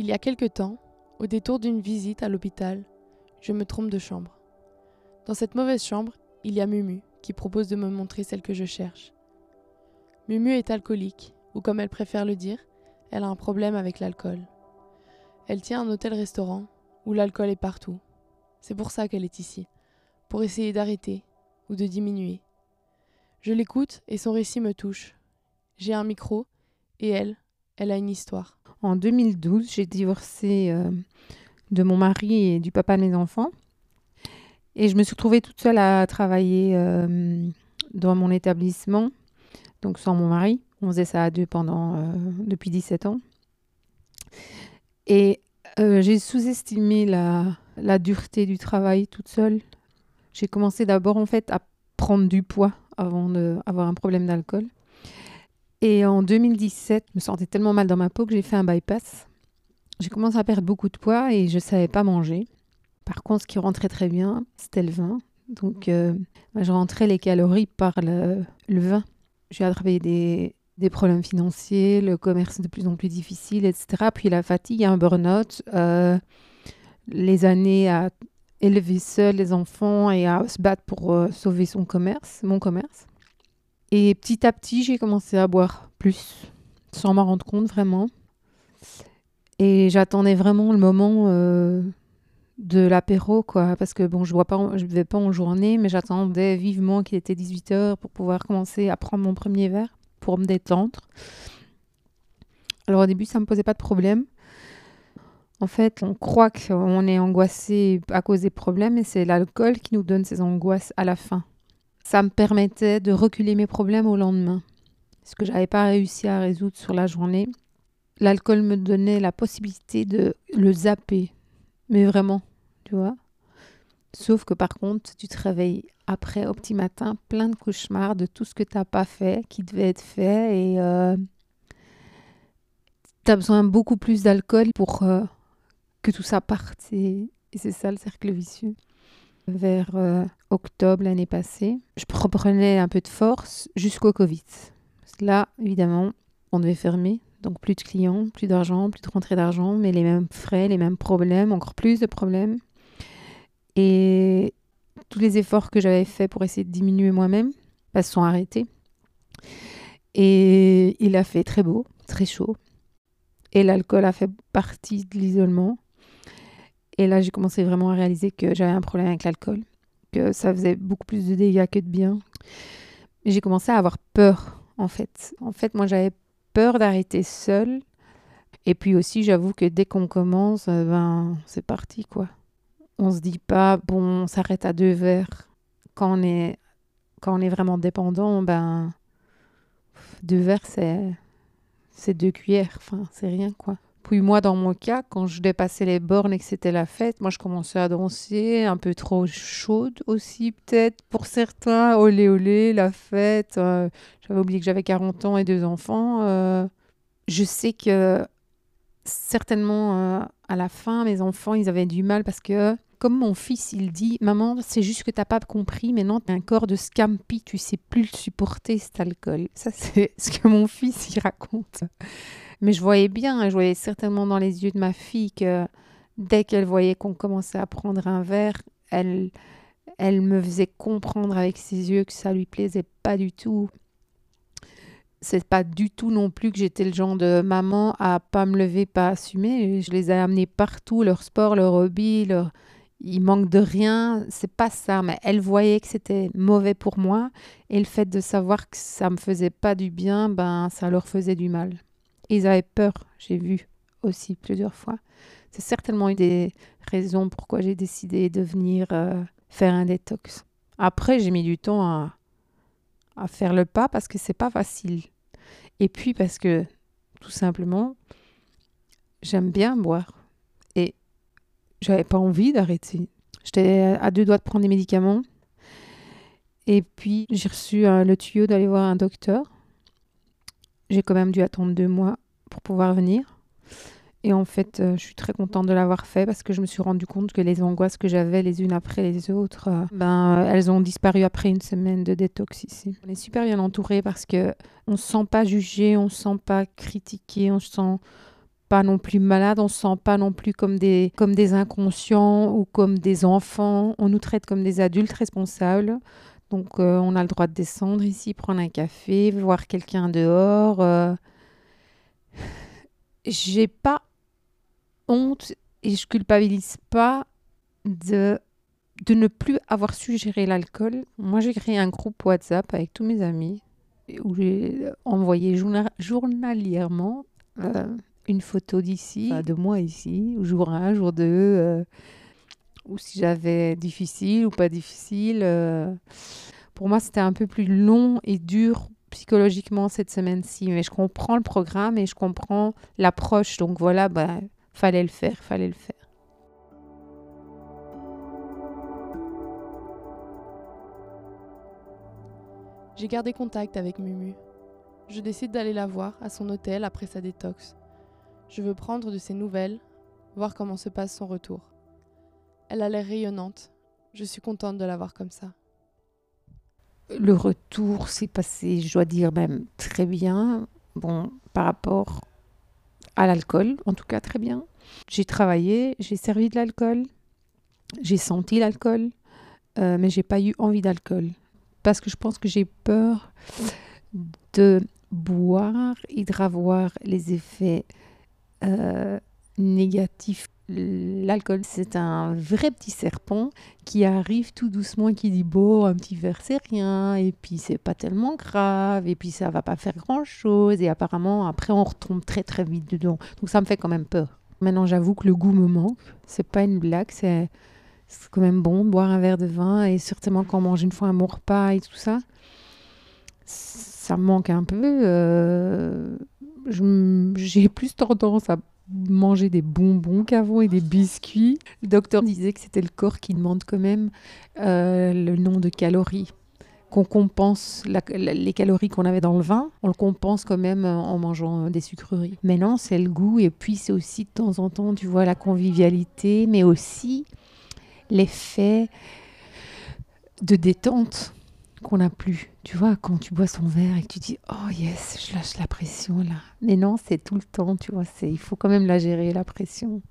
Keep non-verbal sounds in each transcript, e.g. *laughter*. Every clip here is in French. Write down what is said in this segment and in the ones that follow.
Il y a quelque temps, au détour d'une visite à l'hôpital, je me trompe de chambre. Dans cette mauvaise chambre, il y a Mumu qui propose de me montrer celle que je cherche. Mumu est alcoolique, ou comme elle préfère le dire, elle a un problème avec l'alcool. Elle tient un hôtel-restaurant où l'alcool est partout. C'est pour ça qu'elle est ici, pour essayer d'arrêter ou de diminuer. Je l'écoute et son récit me touche. J'ai un micro et elle, elle a une histoire. En 2012, j'ai divorcé euh, de mon mari et du papa de mes enfants. Et je me suis retrouvée toute seule à travailler euh, dans mon établissement, donc sans mon mari. On faisait ça à deux pendant, euh, depuis 17 ans. Et j'ai sous-estimé la, la dureté du travail toute seule. J'ai commencé d'abord en fait à prendre du poids avant d'avoir un problème d'alcool. Et en 2017, je me sentais tellement mal dans ma peau que j'ai fait un bypass. J'ai commencé à perdre beaucoup de poids et je ne savais pas manger. Par contre, ce qui rentrait très bien, c'était le vin. Donc, euh, bah, je rentrais les calories par le, vin. J'ai attrapé des, des, problèmes financiers, le commerce de plus en plus difficile, etc. Puis la fatigue, un burn-out, euh, les années à élever seul les enfants et à se battre pour euh, sauver son commerce, mon commerce. Et petit à petit, j'ai commencé à boire plus, sans m'en rendre compte vraiment. Et j'attendais vraiment le moment euh, de l'apéro, quoi. Parce que bon, je ne je buvais pas en journée, mais j'attendais vivement qu'il était 18h pour pouvoir commencer à prendre mon premier verre, pour me détendre. Alors au début, ça ne me posait pas de problème. En fait, on croit qu'on est angoissé à cause des problèmes, et c'est l'alcool qui nous donne ces angoisses à la fin ça me permettait de reculer mes problèmes au lendemain. Ce que j'avais pas réussi à résoudre sur la journée. L'alcool me donnait la possibilité de le zapper. Mais vraiment, tu vois. Sauf que par contre, tu te réveilles après, au petit matin, plein de cauchemars de tout ce que tu n'as pas fait, qui devait être fait. Et euh, tu as besoin beaucoup plus d'alcool pour euh, que tout ça parte. et c'est ça le cercle vicieux vers euh, octobre l'année passée. Je reprenais un peu de force jusqu'au Covid. Là, évidemment, on devait fermer. Donc plus de clients, plus d'argent, plus de rentrée d'argent, mais les mêmes frais, les mêmes problèmes, encore plus de problèmes. Et tous les efforts que j'avais faits pour essayer de diminuer moi-même bah, se sont arrêtés. Et il a fait très beau, très chaud. Et l'alcool a fait partie de l'isolement. Et là, j'ai commencé vraiment à réaliser que j'avais un problème avec l'alcool, que ça faisait beaucoup plus de dégâts que de bien. J'ai commencé à avoir peur, en fait. En fait, moi, j'avais peur d'arrêter seule. Et puis aussi, j'avoue que dès qu'on commence, euh, ben, c'est parti, quoi. On se dit pas, bon, on s'arrête à deux verres. Quand on est, quand on est vraiment dépendant, ben, deux verres, c'est, c'est deux cuillères. Enfin, c'est rien, quoi. Puis moi, dans mon cas, quand je dépassais les bornes et que c'était la fête, moi, je commençais à danser, un peu trop chaude aussi, peut-être, pour certains. Olé, olé, la fête. Euh, j'avais oublié que j'avais 40 ans et deux enfants. Euh, je sais que certainement, euh, à la fin, mes enfants, ils avaient du mal parce que, comme mon fils, il dit, maman, c'est juste que tu n'as pas compris, mais non, tu as un corps de scampi, tu sais plus le supporter, cet alcool. Ça, c'est ce que mon fils, il raconte. Mais je voyais bien, je voyais certainement dans les yeux de ma fille que dès qu'elle voyait qu'on commençait à prendre un verre, elle, elle me faisait comprendre avec ses yeux que ça lui plaisait pas du tout. C'est pas du tout non plus que j'étais le genre de maman à pas me lever, pas assumer. Je les ai amenés partout, leur sport, leur hobby, leur... il manque de rien. C'est pas ça, mais elle voyait que c'était mauvais pour moi et le fait de savoir que ça me faisait pas du bien, ben ça leur faisait du mal ils avaient peur, j'ai vu aussi plusieurs fois. C'est certainement une des raisons pourquoi j'ai décidé de venir euh, faire un détox. Après, j'ai mis du temps à, faire le pas parce que c'est pas facile. Et puis parce que, tout simplement, j'aime bien boire. Et j'avais pas envie d'arrêter. J'étais à deux doigts de prendre des médicaments. Et puis, j'ai reçu euh, le tuyau d'aller voir un docteur j'ai quand même dû attendre deux mois pour pouvoir venir. Et en fait, euh, je suis très contente de l'avoir fait parce que je me suis rendu compte que les angoisses que j'avais les unes après les autres, euh, ben, euh, elles ont disparu après une semaine de détox ici. On est super bien entouré parce que on se sent pas jugé, on se sent pas critiqué, on se sent pas non plus malade, on se sent pas non plus comme des, comme des inconscients ou comme des enfants. On nous traite comme des adultes responsables. Donc, on a le droit de descendre ici, prendre un café, voir quelqu'un dehors. *sighs* J'ai pas honte et je culpabilise pas de, de ne plus avoir su gérer l'alcool. Moi, j'ai créé un groupe WhatsApp avec tous mes amis où j'ai envoyé journalièrement euh, une photo d'ici, de moi ici, jour 1, jour 2, euh, ou si j'avais difficile ou pas difficile. Euh. Pour moi, c'était un peu plus long et dur psychologiquement cette semaine-ci, mais je comprends le programme et je comprends l'approche. Donc voilà, bah, Fallait le faire, fallait le faire. J'ai gardé contact avec Mumu. Je décide d'aller la voir à son hôtel après sa détox. Je veux prendre de ses nouvelles, voir comment se passe son retour. Elle a l'air rayonnante. Je suis contente de la voir comme ça. Le retour s'est passé, je dois dire même très bien. Bon, par rapport à l'alcool, en tout cas très bien. J'ai travaillé, j'ai servi de l'alcool, j'ai senti l'alcool, euh, mais j'ai pas eu envie d'alcool parce que je pense que j'ai peur de boire et de les effets euh, négatifs. L'alcool, c'est un vrai petit serpent qui arrive tout doucement, qui dit bon, un petit verre c'est rien, et puis c'est pas tellement grave, et puis ça va pas faire grand chose, et apparemment après on retombe très très vite dedans. Donc ça me fait quand même peur. Maintenant, j'avoue que le goût me manque. C'est pas une blague, c'est quand même bon de boire un verre de vin et certainement quand on mange une fois un bon repas et tout ça, ça me manque un peu. Euh, j'ai plus tendance à manger des bonbons qu'avant et des biscuits. Le docteur disait que c'était le corps qui demande quand même euh, le nom de calories qu'on compense les calories qu'on avait dans le vin, on le compense quand même euh, en mangeant euh, des sucreries. Maintenant, c'est le goût et puis c'est aussi de temps en temps, tu vois, la convivialité, mais aussi l'effet de détente qu'on n'a plus. Tu vois, quand tu bois son verre et que tu dis Oh yes, je lâche la pression là. Mais non, c'est tout le temps, tu vois. Il faut quand même la gérer, la pression.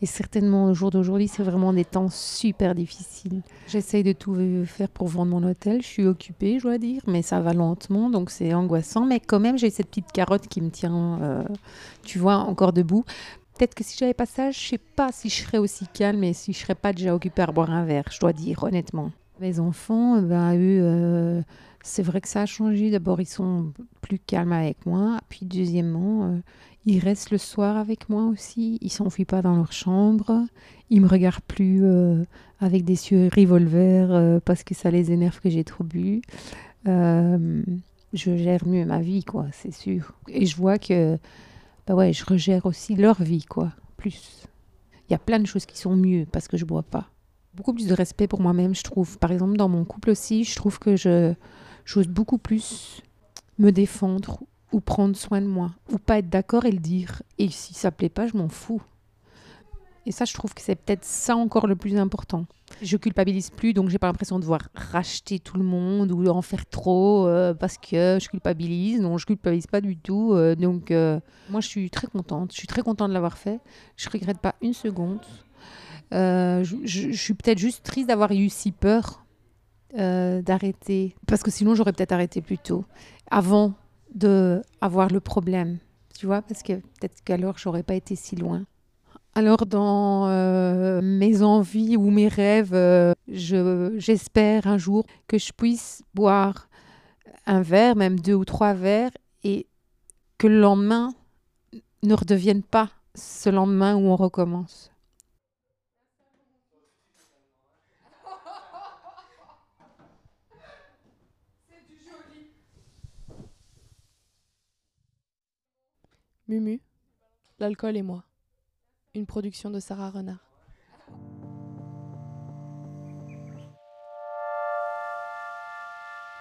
Et certainement, au jour d'aujourd'hui, c'est vraiment des temps super difficiles. J'essaye de tout faire pour vendre mon hôtel. Je suis occupée, je dois dire, mais ça va lentement, donc c'est angoissant. Mais quand même, j'ai cette petite carotte qui me tient, euh, tu vois, encore debout. Peut-être que si j'avais pas ça, je sais pas si je serais aussi calme et si je serais pas déjà occupée à boire un verre, je dois dire, honnêtement. Mes enfants, ben, eux, euh, c'est vrai que ça a changé. D'abord, ils sont plus calmes avec moi. Puis, deuxièmement, euh, ils restent le soir avec moi aussi. Ils s'enfuient pas dans leur chambre. Ils me regardent plus euh, avec des yeux revolver parce que ça les énerve que j'ai trop bu. je gère mieux ma vie, quoi, c'est sûr. Et je vois que, bah ouais, je regère aussi leur vie, quoi, plus. Il y a plein de choses qui sont mieux parce que je bois pas beaucoup plus de respect pour moi-même, je trouve. Par exemple, dans mon couple aussi, je trouve que je j'ose beaucoup plus me défendre ou prendre soin de moi, ou pas être d'accord et le dire. Et si ça plaît pas, je m'en fous. Et ça, je trouve que c'est peut-être ça encore le plus important. Je culpabilise plus, donc j'ai pas l'impression de devoir racheter tout le monde ou en faire trop euh, parce que je culpabilise. Non, je culpabilise pas du tout. Euh, donc, euh, moi, je suis très contente. Je suis très contente de l'avoir fait. Je regrette pas une seconde. Euh, je, suis peut-être juste triste d'avoir eu si peur euh, d'arrêter, parce que sinon j'aurais peut-être arrêté plus tôt, avant de avoir le problème, tu vois, parce que peut-être qu'alors j'aurais pas été si loin. Alors dans euh, mes envies ou mes rêves, j'espère un jour que je puisse boire un verre, même deux ou trois verres, et que le lendemain ne redevienne pas ce lendemain où on recommence. Mumu, L'alcool et moi. Une production de Sarah Renard.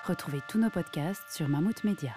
Retrouvez tous nos podcasts sur Mammouth Media.